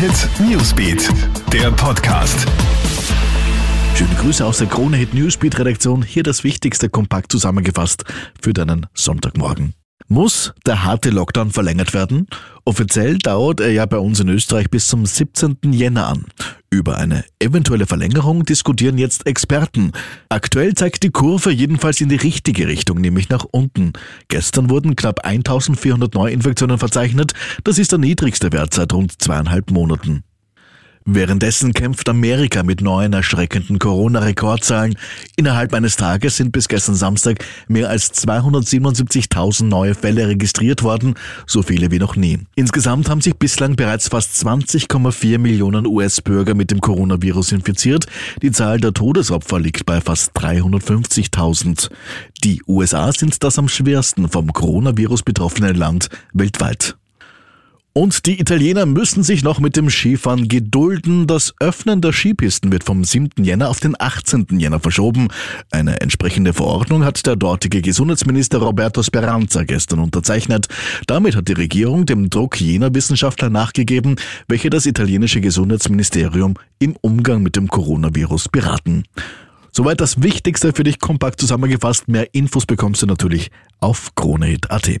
Hit Newsbeat, der Podcast. Schöne Grüße aus der Krone Hit Newsbeat Redaktion. Hier das Wichtigste kompakt zusammengefasst für deinen Sonntagmorgen. Muss der harte Lockdown verlängert werden? Offiziell dauert er ja bei uns in Österreich bis zum 17. Jänner an. Über eine eventuelle Verlängerung diskutieren jetzt Experten. Aktuell zeigt die Kurve jedenfalls in die richtige Richtung, nämlich nach unten. Gestern wurden knapp 1400 Neuinfektionen verzeichnet. Das ist der niedrigste Wert seit rund zweieinhalb Monaten. Währenddessen kämpft Amerika mit neuen erschreckenden Corona-Rekordzahlen. Innerhalb eines Tages sind bis gestern Samstag mehr als 277.000 neue Fälle registriert worden, so viele wie noch nie. Insgesamt haben sich bislang bereits fast 20,4 Millionen US-Bürger mit dem Coronavirus infiziert. Die Zahl der Todesopfer liegt bei fast 350.000. Die USA sind das am schwersten vom Coronavirus betroffene Land weltweit. Und die Italiener müssen sich noch mit dem Skifahren gedulden. Das Öffnen der Skipisten wird vom 7. Jänner auf den 18. Jänner verschoben. Eine entsprechende Verordnung hat der dortige Gesundheitsminister Roberto Speranza gestern unterzeichnet. Damit hat die Regierung dem Druck jener Wissenschaftler nachgegeben, welche das italienische Gesundheitsministerium im Umgang mit dem Coronavirus beraten. Soweit das Wichtigste für dich kompakt zusammengefasst. Mehr Infos bekommst du natürlich auf kronehit.at.